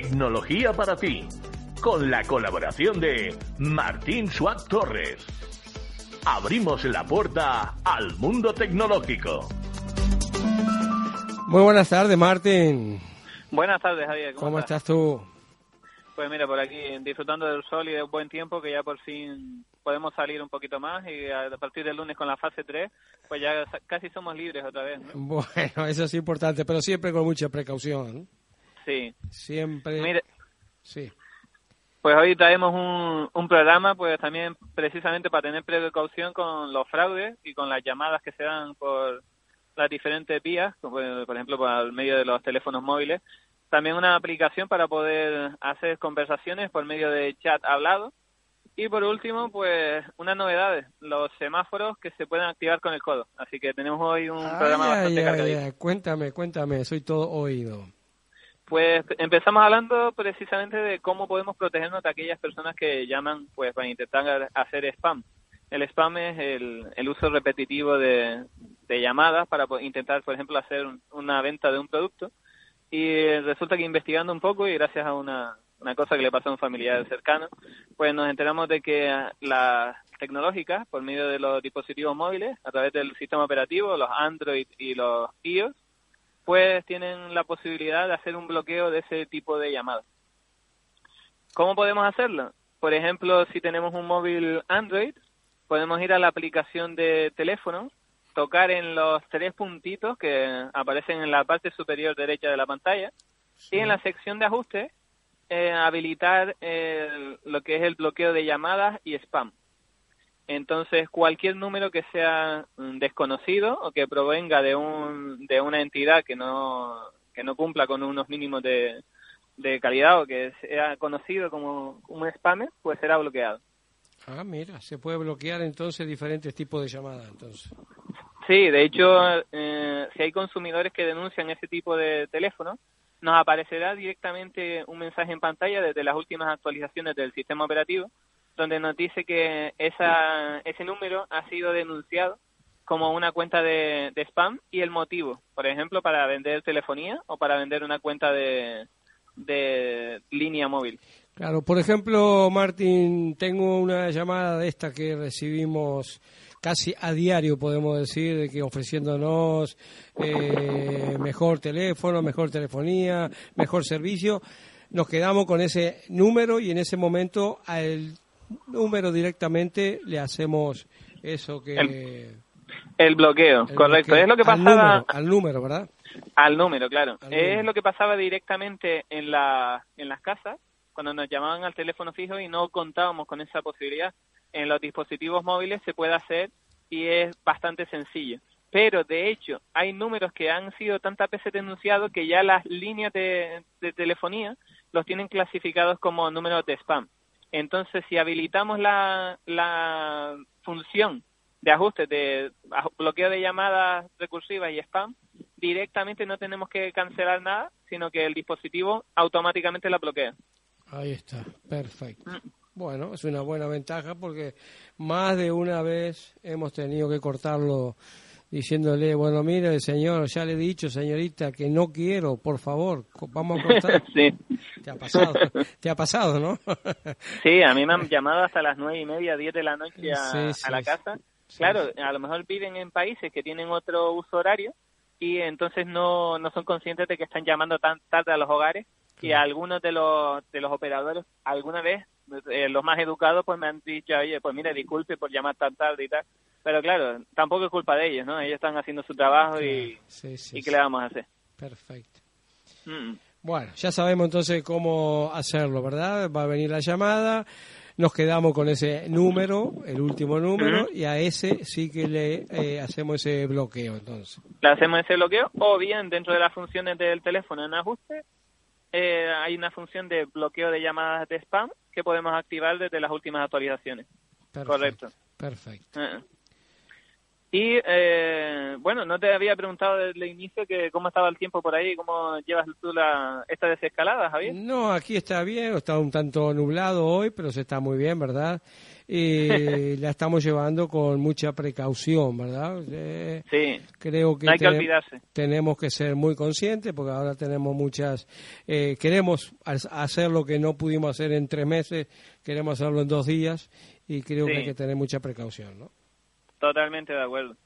Tecnología para ti, con la colaboración de Martín Suárez Torres. Abrimos la puerta al mundo tecnológico. Muy buenas tardes, Martín. Buenas tardes, Javier. ¿Cómo, estás? tú? Pues mira, por aquí disfrutando del sol y de un buen tiempo que ya por fin podemos salir un poquito más y a partir del lunes con la fase 3, pues ya casi somos libres otra vez. Bueno, eso es importante, pero siempre con mucha precaución. Sí. Siempre. Mire, sí. Pues hoy traemos un, un programa, pues también precisamente para tener precaución con los fraudes y con las llamadas que se dan por las diferentes vías, como por ejemplo por medio de los teléfonos móviles. También una aplicación para poder hacer conversaciones por medio de chat hablado y por último, pues unas novedades, los semáforos que se pueden activar con el codo. Así que tenemos hoy un programa bastante cargadito. Cuéntame, cuéntame, soy todo oído. Pues empezamos hablando precisamente de cómo podemos protegernos de aquellas personas que llaman pues para intentar hacer spam. El spam es el, uso repetitivo de, llamadas para intentar, por ejemplo, hacer una venta de un producto. Y resulta que investigando un poco y gracias a una, una cosa que le pasó a un familiar cercano, pues nos enteramos de que las tecnológicas, por medio de los dispositivos móviles, a través del sistema operativo, los Android y los iOS, pues tienen la posibilidad de hacer un bloqueo de ese tipo de llamadas. ¿Cómo podemos hacerlo? Por ejemplo, si tenemos un móvil Android, podemos ir a la aplicación de teléfono, tocar en los tres puntitos que aparecen en la parte superior derecha de la pantalla y en la sección de ajustes eh, habilitar lo que es el bloqueo de llamadas y spam. Entonces, cualquier número que sea mm, desconocido o que provenga de, un, de una entidad que no, que no cumpla con unos mínimos de, de calidad o que sea conocido como un spammer, pues será bloqueado. Ah, mira, se puede bloquear entonces diferentes tipos de llamadas, entonces. Sí, de hecho, eh, si hay consumidores que denuncian ese tipo de teléfono, nos aparecerá directamente un mensaje en pantalla desde las últimas actualizaciones del sistema operativo, donde nos dice que esa, ese número ha sido denunciado como una cuenta de, spam y el motivo, por ejemplo, para vender telefonía o para vender una cuenta de, de línea móvil. Claro, por ejemplo, Martín, tengo una llamada de esta que recibimos casi a diario, podemos decir, de que ofreciéndonos eh, mejor teléfono, mejor telefonía, mejor servicio, nos quedamos con ese número y en ese momento al número directamente le hacemos eso que... El, bloqueo, correcto. Es lo que pasaba... Al número, ¿verdad? Al número, claro. es lo que pasaba directamente en, la, en las casas, cuando nos llamaban al teléfono fijo y no contábamos con esa posibilidad en los dispositivos móviles se puede hacer y es bastante sencillo. Pero de hecho hay números que han sido tantas veces denunciados que ya las líneas de, telefonía los tienen clasificados como números de spam. Entonces, si habilitamos la, la función de ajuste de bloqueo de llamadas recursivas y spam, directamente no tenemos que cancelar nada, sino que el dispositivo automáticamente la bloquea. Ahí está, perfecto. Mm. Bueno, es una buena ventaja porque más de una vez hemos tenido que cortarlo diciéndole, bueno, mire, señor, ya le he dicho, señorita, que no quiero, por favor, vamos a cortar. sí. Te ha pasado, te ha pasado, ¿no? sí, a mí me han llamado hasta las nueve y media, diez de la noche a, la casa. claro, a lo mejor viven en países que tienen otro uso horario y entonces no, no son conscientes de que están llamando tan tarde a los hogares y algunos de los, de los operadores alguna vez eh, los más educados pues me han dicho, oye, pues mire, disculpe por llamar tan tarde y tal. Pero claro, tampoco es culpa de ellos, ¿no? Ellos están haciendo su trabajo y, y ¿qué le vamos a hacer? Perfecto. Mm. Bueno, ya sabemos entonces cómo hacerlo, ¿verdad? Va a venir la llamada, nos quedamos con ese número, el último número, y a ese sí que le eh, hacemos ese bloqueo, entonces. Le hacemos ese bloqueo, o bien dentro de las funciones del teléfono en ajuste, eh, hay una función de bloqueo de llamadas de spam que podemos activar desde las últimas actualizaciones. Correcto. Perfecto. Eh. Y eh, bueno, no te había preguntado desde el inicio que cómo estaba el tiempo por ahí, cómo llevas tú la, esta desescalada, Javier. No, aquí está bien, está un tanto nublado hoy, pero se está muy bien, ¿verdad? Y la estamos llevando con mucha precaución, ¿verdad? Eh, sí. Creo que, hay que olvidarse. tenemos que ser muy conscientes porque ahora tenemos muchas, eh, queremos hacer lo que no pudimos hacer en tres meses, queremos hacerlo en dos días y creo que hay que tener mucha precaución, ¿no? Totalmente de acuerdo.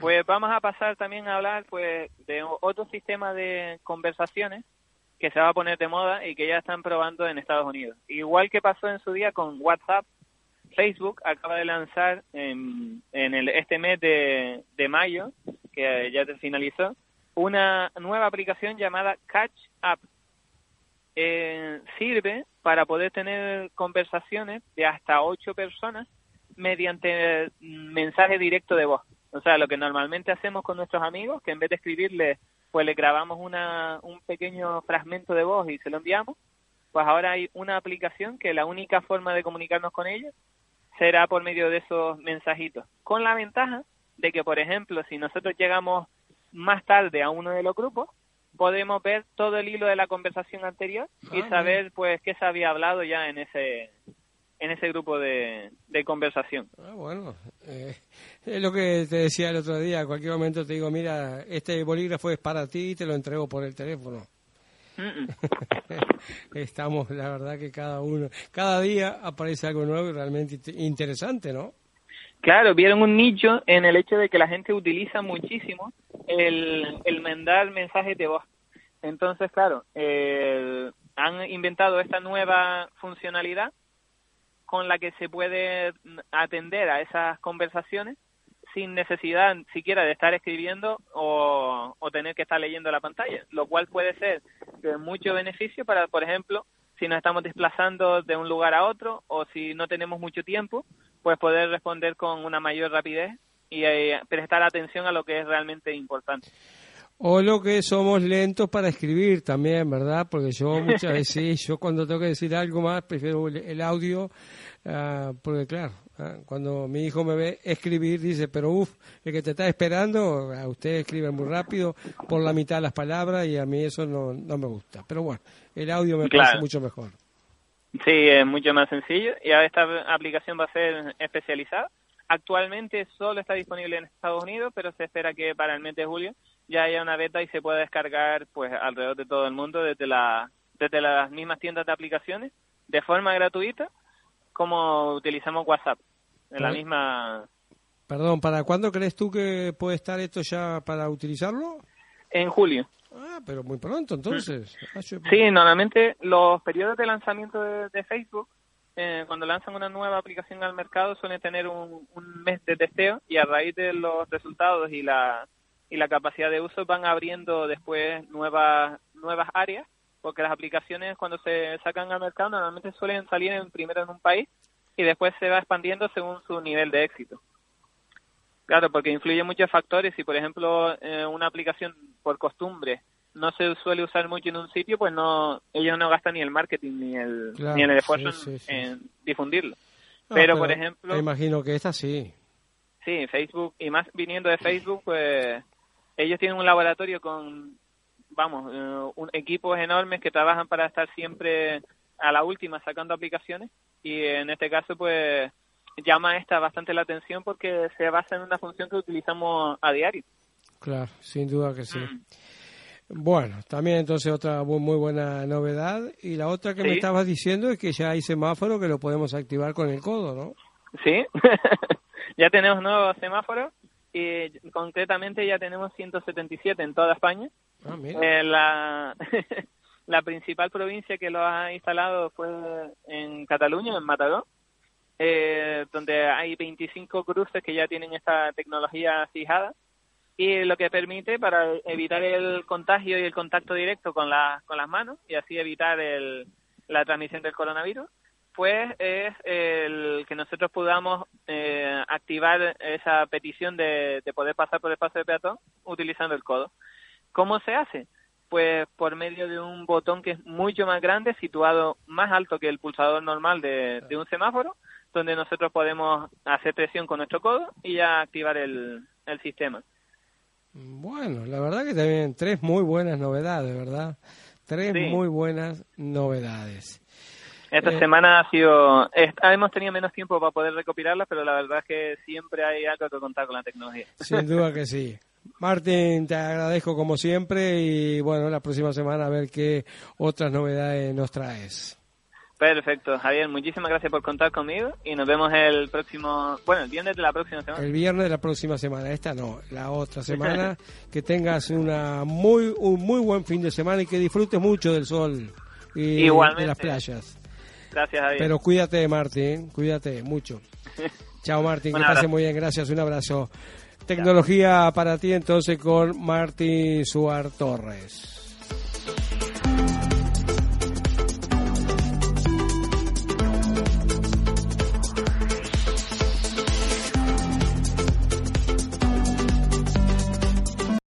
Pues vamos a pasar también a hablar pues de otro sistema de conversaciones que se va a poner de moda y que ya están probando en Estados Unidos. Igual que pasó en su día con WhatsApp, Facebook acaba de lanzar en, en el, este mes de, de mayo, que ya se finalizó, una nueva aplicación llamada Catch Up. Eh, sirve para poder tener conversaciones de hasta ocho personas mediante mensaje directo de voz. O sea, lo que normalmente hacemos con nuestros amigos, que en vez de escribirles, pues le grabamos una, un pequeño fragmento de voz y se lo enviamos, pues ahora hay una aplicación que la única forma de comunicarnos con ellos será por medio de esos mensajitos. Con la ventaja de que, por ejemplo, si nosotros llegamos más tarde a uno de los grupos, podemos ver todo el hilo de la conversación anterior y ah, saber pues qué se había hablado ya en ese en ese grupo de, conversación. Ah, bueno, eh, es lo que te decía el otro día, a cualquier momento te digo, mira, este bolígrafo es para ti y te lo entrego por el teléfono. Estamos, la verdad que cada uno, cada día aparece algo nuevo y realmente interesante, ¿no? Claro, vieron un nicho en el hecho de que la gente utiliza muchísimo el, el mandar mensajes de voz. Entonces, claro, han inventado esta nueva funcionalidad con la que se puede atender a esas conversaciones sin necesidad siquiera de estar escribiendo o, tener que estar leyendo la pantalla, lo cual puede ser de mucho beneficio para, por ejemplo, si nos estamos desplazando de un lugar a otro o si no tenemos mucho tiempo, pues poder responder con una mayor rapidez y eh, prestar atención a lo que es realmente importante. O lo que somos lentos para escribir también, ¿verdad? Porque yo muchas veces, yo cuando tengo que decir algo más, prefiero el audio, uh, porque claro, ah, cuando mi hijo me ve escribir, dice, pero uff, el que te está esperando, a usted escribe muy rápido, por la mitad de las palabras, y a mí eso no, no me gusta. Pero bueno, el audio me parece mucho mejor. Sí, es mucho más sencillo, y esta aplicación va a ser especializada. Actualmente solo está disponible en Estados Unidos, pero se espera que para el mes de julio ya haya una beta y se pueda descargar pues alrededor de todo el mundo desde la desde las mismas tiendas de aplicaciones de forma gratuita como utilizamos WhatsApp en la misma Perdón, ¿para cuándo crees tú que puede estar esto ya para utilizarlo? En julio. Ah, pero muy pronto entonces. Ah, sí, normalmente los periodos de lanzamiento de, Facebook, eh, cuando lanzan una nueva aplicación al mercado, suelen tener un, un mes de testeo y a raíz de los resultados y la y la capacidad de uso van abriendo después nuevas nuevas áreas porque las aplicaciones cuando se sacan al mercado normalmente suelen salir en, primero en un país y después se va expandiendo según su nivel de éxito. Claro, porque influye muchos factores. Si, por ejemplo, eh, una aplicación por costumbre no se suele usar mucho en un sitio, pues no ellos no gastan ni el marketing ni el, ni el esfuerzo en, difundirlo. pero, por ejemplo... Me imagino que esta sí. Sí, Facebook, y más viniendo de Facebook, pues ellos tienen un laboratorio con, vamos, eh, un, equipos enormes que trabajan para estar siempre a la última sacando aplicaciones y en este caso pues llama esta bastante la atención porque se basa en una función que utilizamos a diario. Claro, sin duda que sí. Mm. Bueno, también entonces otra muy buena novedad. Y la otra que me estabas diciendo es que ya hay semáforo que lo podemos activar con el codo, ¿no? Sí, ya tenemos nuevos semáforos y concretamente ya tenemos 177 en toda España. Ah, eh, la, la principal provincia que lo ha instalado fue en Cataluña, en Mataró, eh, donde hay 25 cruces que ya tienen esta tecnología fijada y lo que permite para evitar el contagio y el contacto directo con, la, con las manos y así evitar el, la transmisión del coronavirus pues es el que nosotros podamos eh, activar esa petición de, poder pasar por el paso de peatón utilizando el codo. ¿Cómo se hace? Pues por medio de un botón que es mucho más grande, situado más alto que el pulsador normal de, un semáforo, donde nosotros podemos hacer presión con nuestro codo y ya activar el, el sistema. Bueno, la verdad que también tres muy buenas novedades, ¿verdad? Tres muy buenas novedades. Esta eh, semana ha sido, hemos tenido menos tiempo para poder recopilarlas, pero la verdad es que siempre hay algo que contar con la tecnología. Sin duda que sí. Martín, te agradezco como siempre y bueno, la próxima semana a ver qué otras novedades nos traes. Perfecto, Javier, muchísimas gracias por contar conmigo y nos vemos el próximo, bueno, el viernes de la próxima semana. El viernes de la próxima semana, esta no, la otra semana. que tengas una muy un muy buen fin de semana y que disfrutes mucho del sol y de las playas. Gracias, Javier. Pero cuídate, Martín, cuídate mucho. Chao, Martín, que pase muy bien, gracias, un abrazo. Tecnología para ti entonces con Martín Suar Torres.